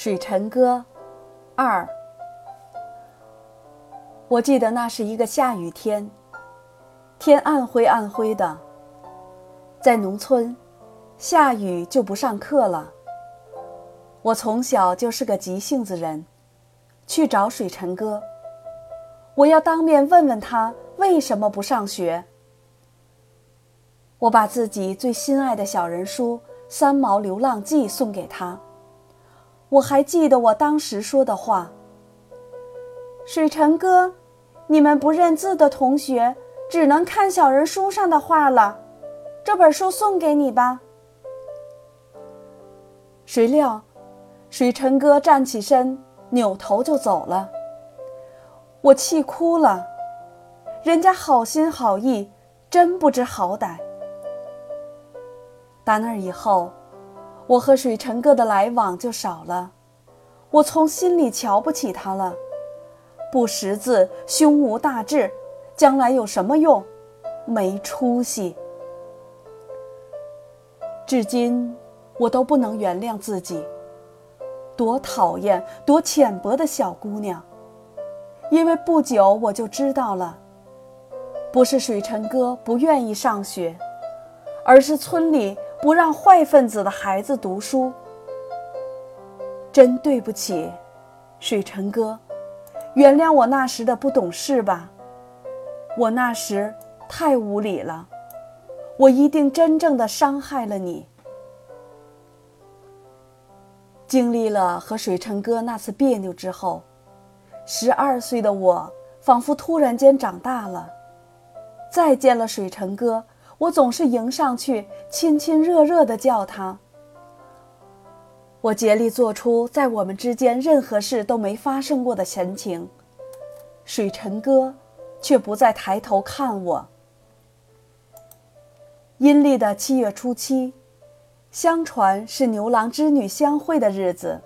水晨歌二。我记得那是一个下雨天，天暗灰暗灰的。在农村，下雨就不上课了。我从小就是个急性子人，去找水晨歌，我要当面问问他为什么不上学。我把自己最心爱的小人书《三毛流浪记》送给他。我还记得我当时说的话：“水晨哥，你们不认字的同学只能看小人书上的画了，这本书送给你吧。”谁料，水晨哥站起身，扭头就走了。我气哭了，人家好心好意，真不知好歹。打那以后。我和水晨哥的来往就少了，我从心里瞧不起他了。不识字，胸无大志，将来有什么用？没出息。至今，我都不能原谅自己。多讨厌，多浅薄的小姑娘！因为不久我就知道了，不是水晨哥不愿意上学，而是村里。不让坏分子的孩子读书，真对不起，水晨哥，原谅我那时的不懂事吧。我那时太无理了，我一定真正的伤害了你。经历了和水晨哥那次别扭之后，十二岁的我仿佛突然间长大了，再见了水晨哥。我总是迎上去，亲亲热热地叫他。我竭力做出在我们之间任何事都没发生过的神情，水晨哥却不再抬头看我。阴历的七月初七，相传是牛郎织女相会的日子。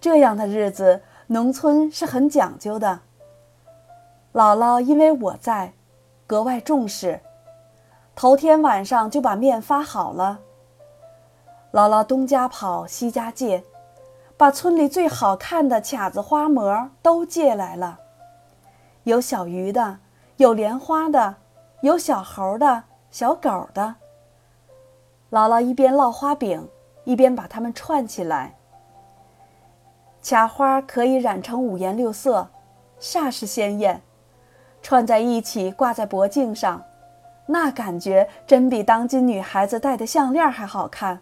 这样的日子，农村是很讲究的。姥姥因为我在，格外重视。头天晚上就把面发好了。姥姥东家跑西家借，把村里最好看的卡子花模都借来了，有小鱼的，有莲花的，有小猴的，小狗的。姥姥一边烙花饼，一边把它们串起来。卡花可以染成五颜六色，煞是鲜艳，串在一起挂在脖颈上。那感觉真比当今女孩子戴的项链还好看。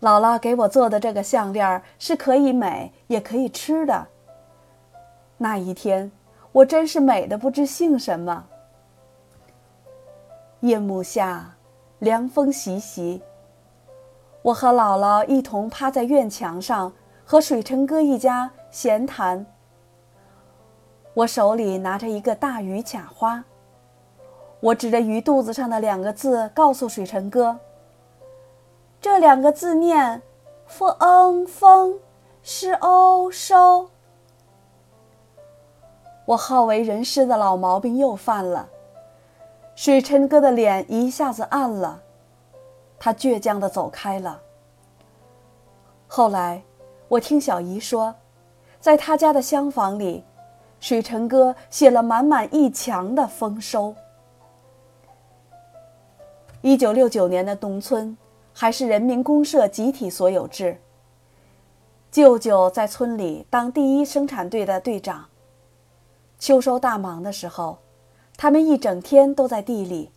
姥姥给我做的这个项链是可以美也可以吃的。那一天，我真是美的不知姓什么。夜幕下，凉风习习。我和姥姥一同趴在院墙上，和水晨哥一家闲谈。我手里拿着一个大鱼卡花。我指着鱼肚子上的两个字，告诉水晨哥：“这两个字念‘风恩风，是欧收’。”我好为人师的老毛病又犯了。水晨哥的脸一下子暗了，他倔强地走开了。后来，我听小姨说，在他家的厢房里，水晨哥写了满满一墙的丰收。一九六九年的农村还是人民公社集体所有制。舅舅在村里当第一生产队的队长。秋收大忙的时候，他们一整天都在地里。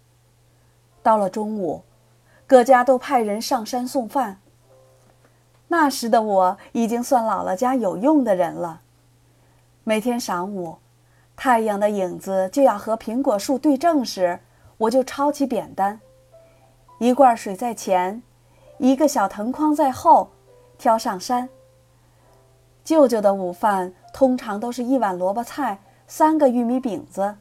到了中午，各家都派人上山送饭。那时的我已经算姥姥家有用的人了。每天晌午，太阳的影子就要和苹果树对正时，我就抄起扁担。一罐水在前，一个小藤筐在后，挑上山。舅舅的午饭通常都是一碗萝卜菜，三个玉米饼子。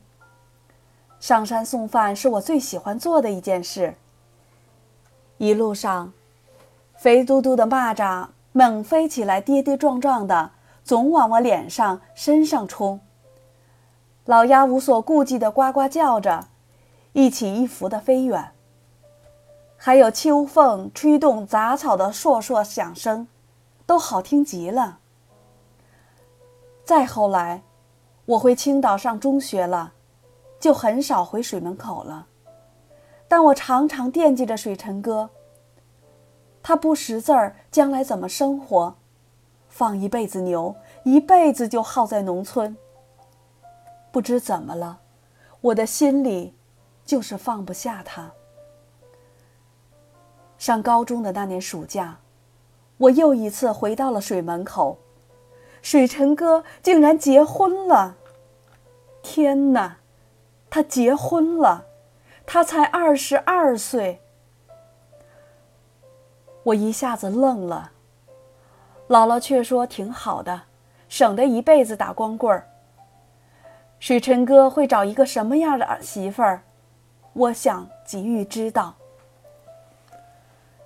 上山送饭是我最喜欢做的一件事。一路上，肥嘟嘟的蚂蚱猛飞起来，跌跌撞撞的，总往我脸上、身上冲。老鸭无所顾忌的呱呱叫着，一起一伏的飞远。还有秋风吹动杂草的烁烁响声，都好听极了。再后来，我回青岛上中学了，就很少回水门口了。但我常常惦记着水晨哥。他不识字儿，将来怎么生活？放一辈子牛，一辈子就耗在农村。不知怎么了，我的心里就是放不下他。上高中的那年暑假，我又一次回到了水门口，水尘哥竟然结婚了！天哪，他结婚了！他才二十二岁，我一下子愣了。姥姥却说挺好的，省得一辈子打光棍儿。水尘哥会找一个什么样的媳妇儿？我想急于知道。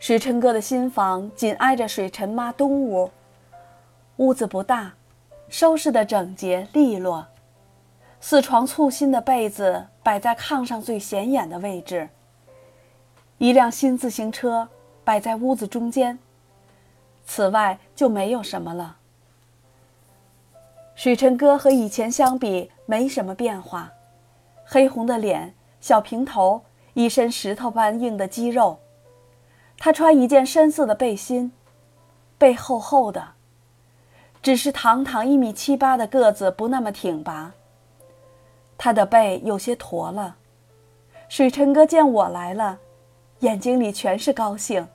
水尘哥的新房紧挨着水尘妈东屋，屋子不大，收拾的整洁利落。四床簇新的被子摆在炕上最显眼的位置。一辆新自行车摆在屋子中间。此外就没有什么了。水尘哥和以前相比没什么变化，黑红的脸，小平头，一身石头般硬的肌肉。他穿一件深色的背心，背厚厚的，只是堂堂一米七八的个子不那么挺拔。他的背有些驼了，水尘哥见我来了，眼睛里全是高兴。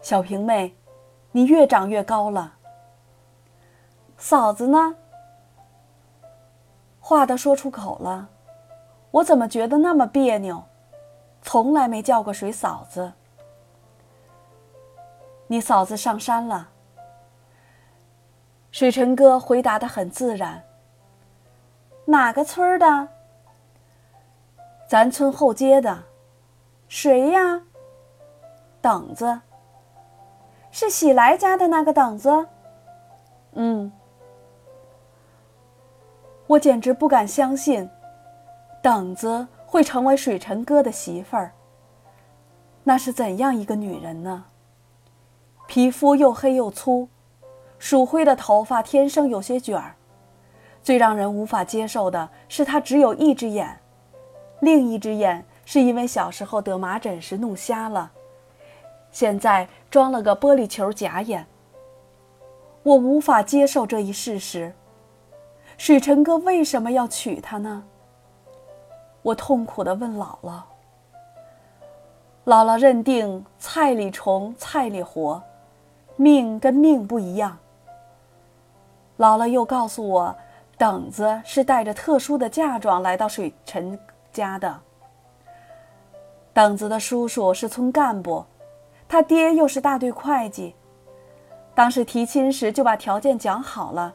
小平妹，你越长越高了。嫂子呢？话都说出口了，我怎么觉得那么别扭？从来没叫过谁嫂子。你嫂子上山了。水晨哥回答的很自然。哪个村的？咱村后街的，谁呀？等子。是喜来家的那个等子。嗯。我简直不敢相信，等子会成为水晨哥的媳妇儿。那是怎样一个女人呢？皮肤又黑又粗，鼠灰的头发天生有些卷儿。最让人无法接受的是，他只有一只眼，另一只眼是因为小时候得麻疹时弄瞎了，现在装了个玻璃球假眼。我无法接受这一事实。水晨哥为什么要娶她呢？我痛苦地问姥姥。姥姥认定菜里虫，菜里活，命跟命不一样。姥姥又告诉我。等子是带着特殊的嫁妆来到水尘家的。等子的叔叔是村干部，他爹又是大队会计。当时提亲时就把条件讲好了：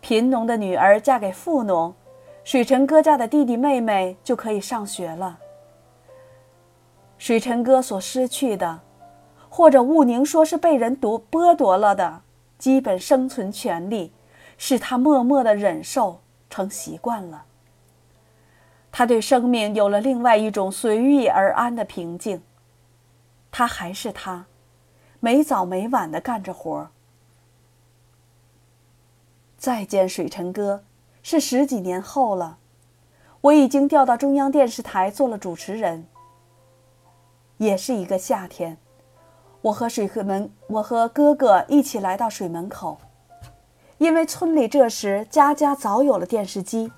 贫农的女儿嫁给富农，水尘哥家的弟弟妹妹就可以上学了。水尘哥所失去的，或者雾宁说是被人夺剥夺了的基本生存权利。是他默默的忍受成习惯了。他对生命有了另外一种随遇而安的平静。他还是他，没早没晚的干着活儿。再见水尘哥，是十几年后了。我已经调到中央电视台做了主持人。也是一个夏天，我和水和门，我和哥哥一起来到水门口。因为村里这时家家早有了电视机，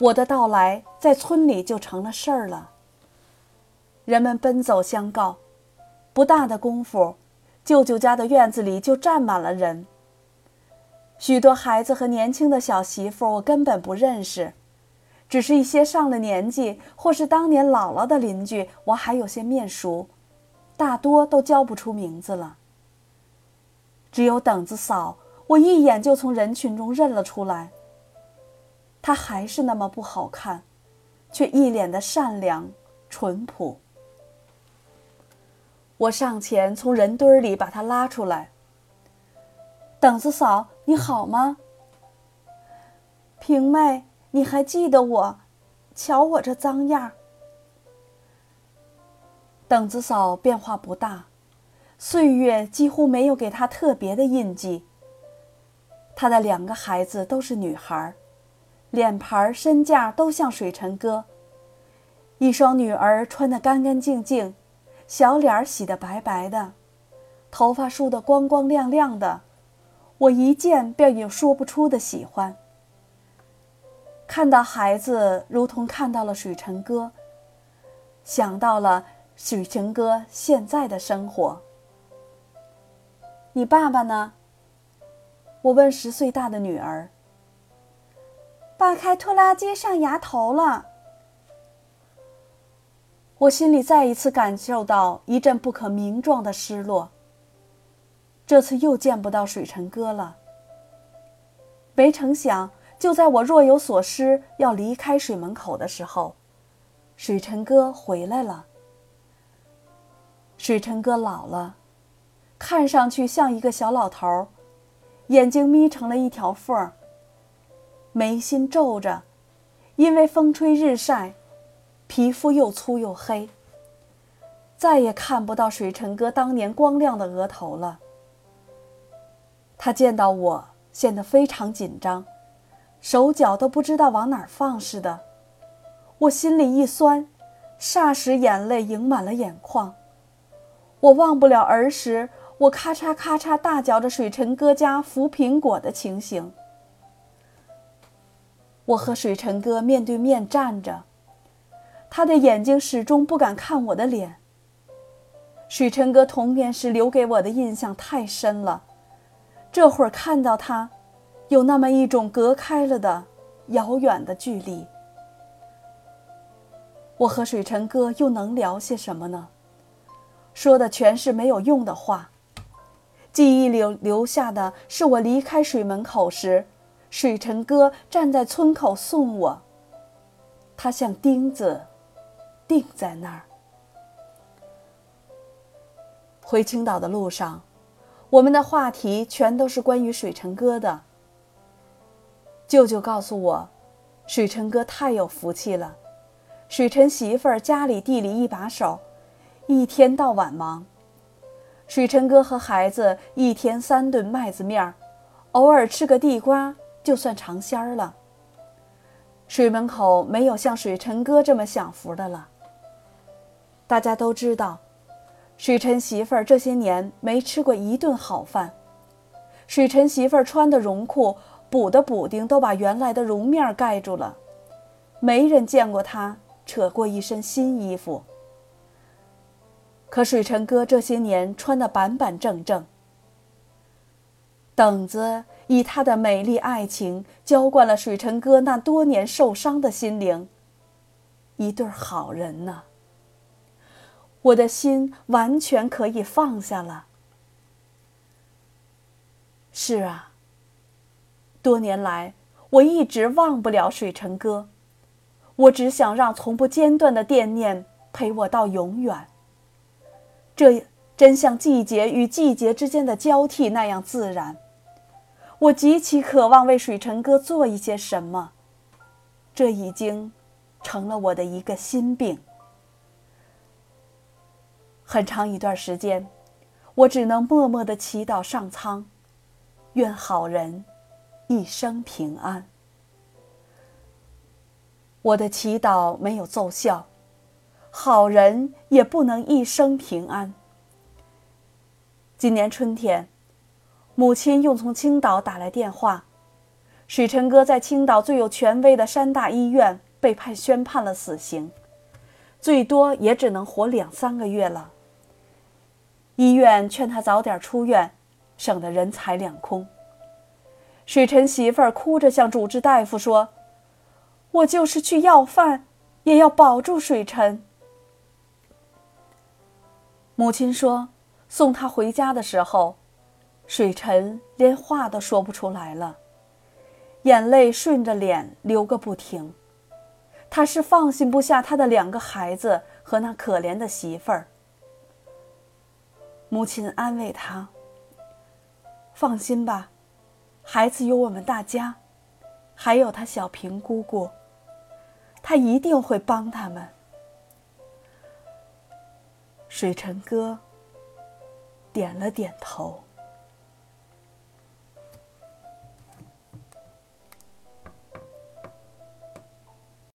我的到来在村里就成了事儿了。人们奔走相告，不大的功夫，舅舅家的院子里就站满了人。许多孩子和年轻的小媳妇我根本不认识，只是一些上了年纪或是当年姥姥的邻居，我还有些面熟，大多都叫不出名字了。只有等子嫂。我一眼就从人群中认了出来。她还是那么不好看，却一脸的善良淳朴。我上前从人堆里把她拉出来。等子嫂，你好吗？平妹，你还记得我？瞧我这脏样。等子嫂变化不大，岁月几乎没有给她特别的印记。她的两个孩子都是女孩，脸盘、身价都像水尘哥。一双女儿穿得干干净净，小脸洗得白白的，头发梳得光光亮亮的，我一见便有说不出的喜欢。看到孩子，如同看到了水尘哥，想到了水尘哥现在的生活。你爸爸呢？我问十岁大的女儿。爸开拖拉机上崖头了。我心里再一次感受到一阵不可名状的失落。这次又见不到水尘哥了。没成想。就在我若有所思要离开水门口的时候，水尘哥回来了。水尘哥老了，看上去像一个小老头，眼睛眯成了一条缝儿，眉心皱着，因为风吹日晒，皮肤又粗又黑。再也看不到水尘哥当年光亮的额头了。他见到我，显得非常紧张。手脚都不知道往哪儿放似的，我心里一酸，霎时眼泪盈满了眼眶。我忘不了儿时我咔嚓咔嚓大嚼着水尘哥家腐苹果的情形。我和水尘哥面对面站着，他的眼睛始终不敢看我的脸。水尘哥童年时留给我的印象太深了，这会儿看到他。有那么一种隔开了的遥远的距离。我和水尘哥又能聊些什么呢？说的全是没有用的话。记忆里留下的是我离开水门口时，水尘哥站在村口送我。他像钉子，钉在那儿。回青岛的路上，我们的话题全都是关于水尘哥的。舅舅告诉我，水尘哥太有福气了。水尘媳妇儿家里地里一把手，一天到晚忙。水尘哥和孩子一天三顿麦子面儿，偶尔吃个地瓜就算尝鲜儿了。水门口没有像水尘哥这么享福的了。大家都知道，水晨媳妇儿这些年没吃过一顿好饭。水晨媳妇儿穿的绒裤。补的补丁都把原来的绒面盖住了，没人见过他扯过一身新衣服。可水晨哥这些年穿的板板正正。等子以他的美丽爱情浇灌了水晨哥那多年受伤的心灵。一对好人呢。我的心完全可以放下了。是啊。多年来，我一直忘不了水尘哥，我只想让从不间断的惦念陪我到永远。这真像季节与季节之间的交替那样自然。我极其渴望为水尘哥做一些什么，这已经成了我的一个心病。很长一段时间，我只能默默的祈祷上苍，愿好人。一生平安。我的祈祷没有奏效，好人也不能一生平安。今年春天，母亲又从青岛打来电话，水尘哥在青岛最有权威的山大医院被判宣判了死刑，最多也只能活两三个月了。医院劝他早点出院，省得人财两空。水尘媳妇儿哭着向主治大夫说：“我就是去要饭，也要保住水尘。”母亲说：“送他回家的时候，水尘连话都说不出来了，眼泪顺着脸流个不停。他是放心不下他的两个孩子和那可怜的媳妇儿。”母亲安慰他：“放心吧。”孩子有我们大家，还有他小平姑姑，他一定会帮他们。水辰哥，点了点头。